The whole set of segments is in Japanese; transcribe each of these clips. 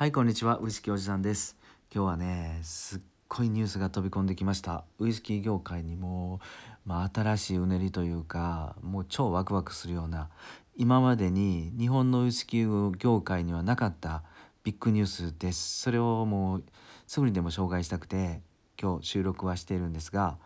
はいこんにちは。ウイスキーおじさんです。今日はねすっごいニュースが飛び込んできました。ウイスキー業界にもまあ、新しいうねりというかもう超ワクワクするような今までに日本のウイスキー業界にはなかったビッグニュースです。それをもうすぐにでも紹介したくて今日収録はしているんですが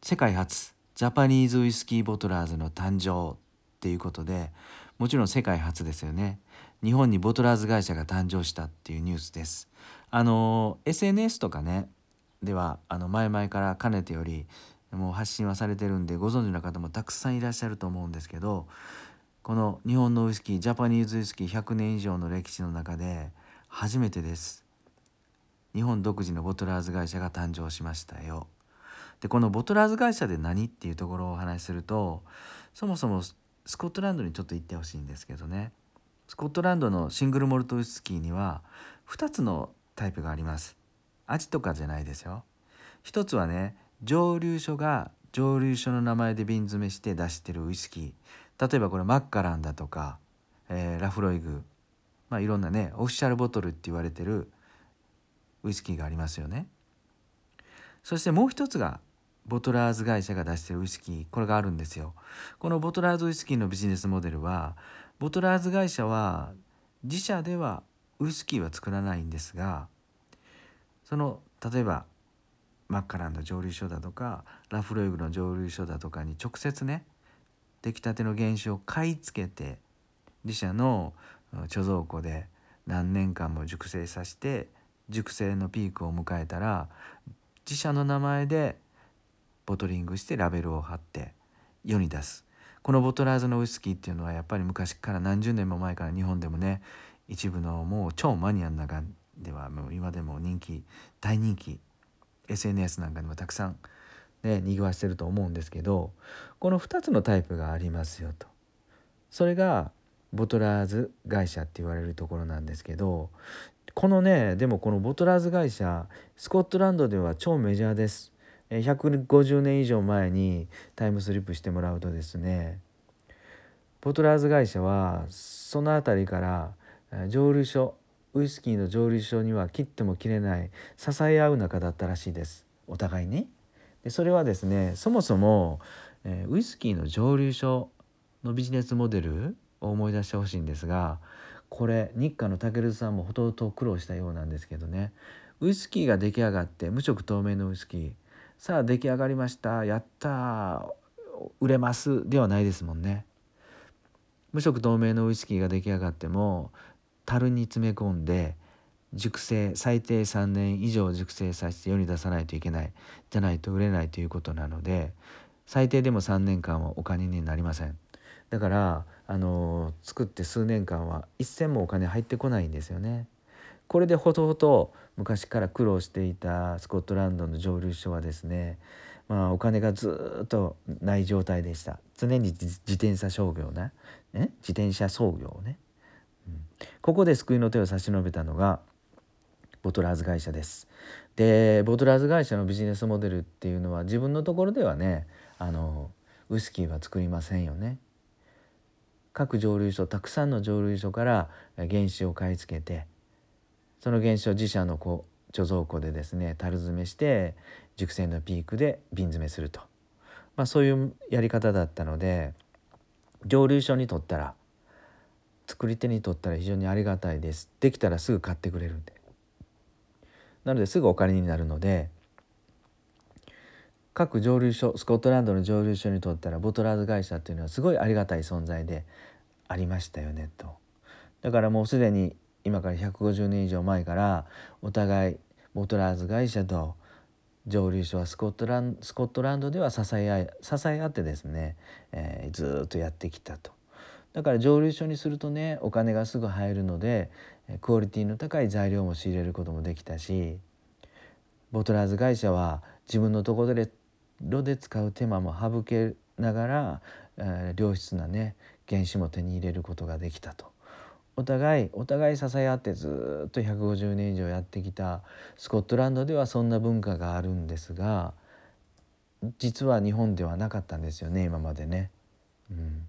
世界初ジャパニーズウイスキーボトラーズの誕生っていうことでもちろん世界初ですよね。日本にボトラーズ会社が誕生したっていうニュースです。あの SNS とかねではあの前々からかねてよりもう発信はされてるんでご存知の方もたくさんいらっしゃると思うんですけどこの日本のウイスキージャパニーズウイスキー100年以上の歴史の中で初めてです。日本独自のボトラーズ会社が誕生しましたよ。でこのボトラーズ会社で何っていうところをお話しするとそもそもスコットランドにちょっと行ってほしいんですけどね。スコットランドのシングルモルトウイスキーには2つのタイプがあります。味とかじゃないですよ。一つはね蒸留所が蒸留所の名前で瓶詰めして出してるウイスキー。例えばこれマッカランだとか、えー、ラフロイグ。まあいろんなねオフィシャルボトルって言われてるウイスキーがありますよね。そしてもう一つがボトラーズ会社が出してるウイスキーこれがあるんですよ。このボトラーズウイスキーのビジネスモデルはボトラーズ会社は自社ではウイスキーは作らないんですがその例えばマッカランの蒸留所だとかラフロイグの蒸留所だとかに直接ね出来たての原酒を買い付けて自社の貯蔵庫で何年間も熟成させて熟成のピークを迎えたら自社の名前でボトリングしてラベルを貼って世に出す。このボトラーズのウイスキーっていうのはやっぱり昔から何十年も前から日本でもね一部のもう超マニアの中ではもう今でも人気大人気 SNS なんかにもたくさんねにぎわしてると思うんですけどこの2つのタイプがありますよと。それがボトラーズ会社って言われるところなんですけどこのねでもこのボトラーズ会社スコットランドでは超メジャーです。150年以上前にタイムスリップしてもらうとですねボトラーズ会社はその辺りから蒸留所ウイスキーの蒸留所には切っても切れない支え合う仲だったらしいです。お互いに。でそれはですねそもそも、えウイスキーの蒸留所のビジネスモデルを思い出してほしいんですがこれ日課の武さんもほとんど苦労したようなんですけどね。ウイスキーが出来上がって無色透明のウイスキー。さあ出来上がりました。やった売れます。ではないですもんね。無色透明のウイスキーが出来上がっても樽に詰め込んで熟成最低3年以上熟成させて世に出さないといけない。じゃないと売れないということなので最低でも3年間はお金になりません。だからあの作って数年間は一銭もお金入ってこないんですよね。これでほとほと昔から苦労していたスコットランドの蒸留所はですねまあお金がずっとない状態でした。常に自転車商業ね自転車操業ね、うん、ここで救いの手を差し伸べたのがボトラーズ会社です。でボトラーズ会社のビジネスモデルっていうのは自分のところではねあのウイスキーは作りませんよね。各蒸留所たくさんの蒸留所から原酒を買い付けてその現象自社のこう貯蔵庫でですね樽詰めして熟成のピークで瓶詰めすると、まあ、そういうやり方だったので蒸留所にとったら作り手にとったら非常にありがたいです。できたらすぐ買ってくれるんで。なのですぐお借りになるので各蒸留所スコットランドの蒸留所にとったらボトラーズ会社っていうのはすごいありがたい存在でありましたよねと。だからもうすでに今から150年以上前からお互いボトラーズ会社と蒸留所はスコットランスコットランドでは支え合い支え合ってですね、えー、ずっとやってきたと。だから蒸留所にするとねお金がすぐ入るのでクオリティの高い材料も仕入れることもできたしボトラーズ会社は自分のところで炉で使う手間も省けながら、えー、良質なね原子も手に入れることができたと。お互いお互い支え合ってずっと150年以上やってきたスコットランドではそんな文化があるんですが実は日本ではなかったんですよね今までね。うん、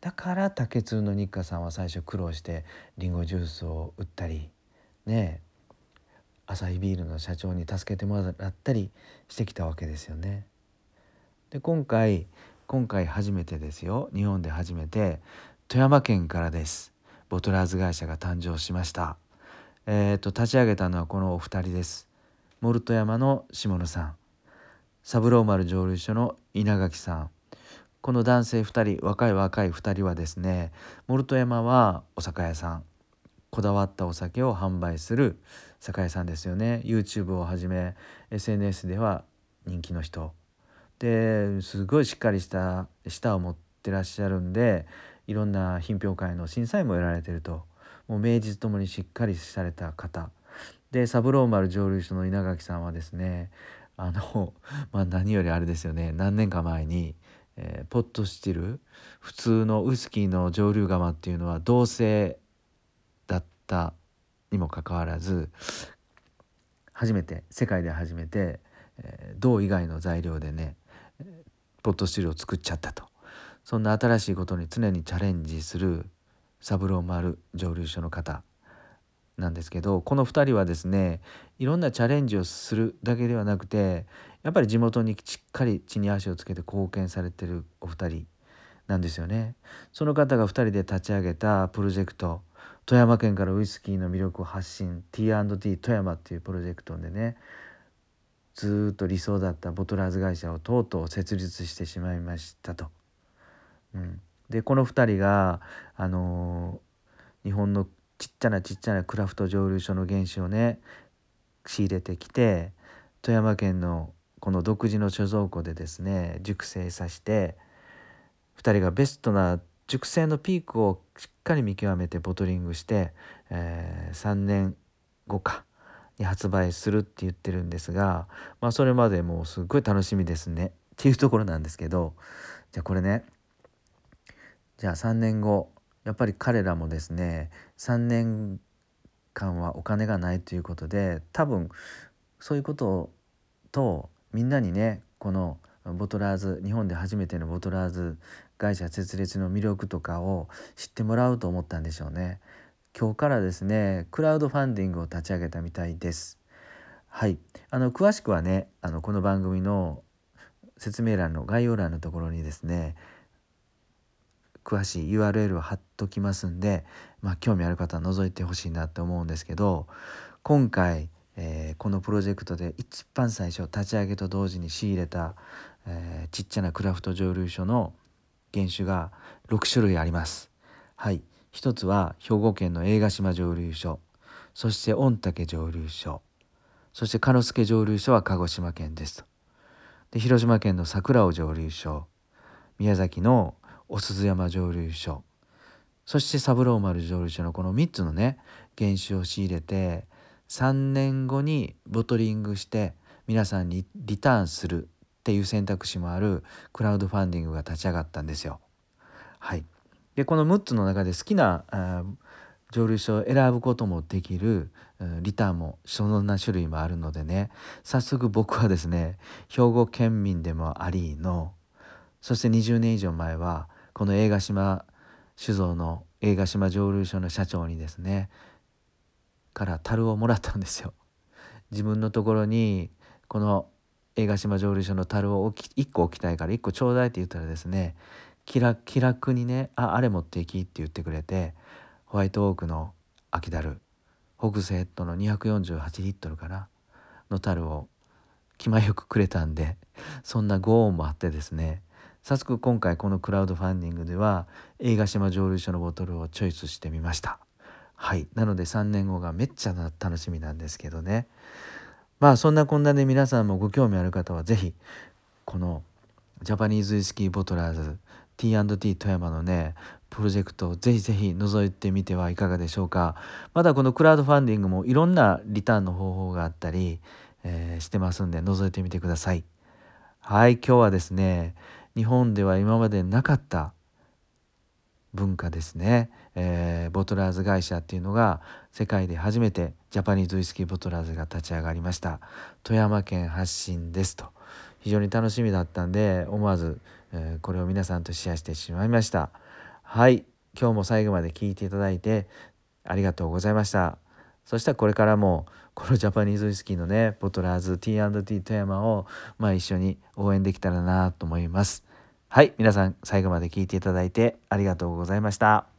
だから竹通の日課さんは最初苦労してりんごジュースを売ったりねアサヒビールの社長に助けてもらったりしてきたわけですよね。で今回今回初めてですよ日本で初めて富山県からですボトラーズ会社が誕生しました。えーと、立ち上げたのはこのお二人です。モルト山の下野さん。三郎丸蒸留所の稲垣さん。この男性2人若い若い2人はですねモルト山はお酒屋さん。こだわったお酒を販売する酒屋さんですよね。YouTube をはじめ SNS では人気の人。ですごいしっかりした舌を持ってらっしゃるんでいろんな品評会の審査員も得られてると。もう名実ともにしっかりされた方。で三郎丸蒸留所の稲垣さんはですねあの、まあ、何よりあれですよね。何年か前に、えー、ポットスチル普通のウイスキーの蒸留釜っていうのは同性だったにもかかわらず初めて世界で初めて、え、銅以外の材料でねポットスチルを作っちゃったと。そんな新しいことに常にチャレンジする三郎丸蒸留所の方なんですけどこの2人はですねいろんなチャレンジをするだけではなくてやっぱり地元にしっかり地に足をつけて貢献されてるお二人なんですよね。その方が2人で立ち上げたプロジェクト富山県からウイスキーの魅力を発信 T&T 富山っていうプロジェクトでねずっと理想だったボトラーズ会社をとうとう設立してしまいましたと。うん、でこの2人が、あのー、日本のちっちゃなちっちゃなクラフト蒸留所の原酒をね仕入れてきて富山県のこの独自の貯蔵庫でですね熟成させて2人がベストな熟成のピークをしっかり見極めてボトリングして、えー、3年後かに発売するって言ってるんですが、まあ、それまでもうすっごい楽しみですね。っていうところなんですけどじゃあこれねじゃあ3年後やっぱり彼らもですね3年間はお金がないということで多分そういうこととみんなにねこのボトラーズ日本で初めてのボトラーズ会社設立の魅力とかを知ってもらうと思ったんでしょうね。今日からですねクラウドファンディングを立ち上げたみたいです。はいあの詳しくはねあのこの番組の説明欄の概要欄のところにですね詳しい URL を貼っときますんで、まあ、興味ある方は覗いてほしいなと思うんですけど今回、えー、このプロジェクトで一番最初立ち上げと同時に仕入れた、えー、ちっちゃなクラフト蒸留所の原酒が6種類あります。はい、一つは兵庫県の映画島蒸留所そして御嶽蒸留所そして鹿之助蒸留所は鹿児島県ですと。で広島県の桜尾蒸留所宮崎のお鈴山蒸留所そして三郎丸蒸留所のこの3つのね原酒を仕入れて3年後にボトリングして皆さんにリターンするっていう選択肢もあるクラウドファンディングが立ち上がったんですよ。はい、でこの6つの中で好きな蒸留所を選ぶこともできるリターンもそんな種類もあるのでね早速僕はですね兵庫県民でもありのそして20年以上前はこの映画島酒造の映画島蒸留所の社長にですねから樽をもらったんですよ。自分のところにこの映画島蒸留所の樽を1個置きたいから1個ちょうだいって言ったらですね気楽気楽にね「ああれ持っていき」って言ってくれてホワイトオークの秋樽ホグスヘッドの248リットルかなの樽を気前よくくれたんでそんなご恩もあってですね早速今回このクラウドファンディングでは映画島蒸留所のボトルをチョイスしてみました。はい。なので3年後がめっちゃ楽しみなんですけどね。まあそんなこんなで皆さんもご興味ある方は是非このジャパニーズウイスキーボトラーズ T&T 富山のねプロジェクトをぜひぜひ覗いてみてはいかがでしょうか。まだこのクラウドファンディングもいろんなリターンの方法があったり、えー、してますんで覗いてみてください。はい。今日はですね日本では今までなかった文化ですね、えー、ボトラーズ会社っていうのが世界で初めてジャパニーズウイスキーボトラーズが立ち上がりました。富山県発信ですと。非常に楽しみだったんで思わず、えー、これを皆さんとシェアしてしまいました。はい。今日も最後まで聞いていただいてありがとうございました。そしたらこれからもこのジャパニーズウイスキーのねボトラーズ T&T 富山をまあ一緒に応援できたらなと思います。はい皆さん最後まで聞いていただいてありがとうございました。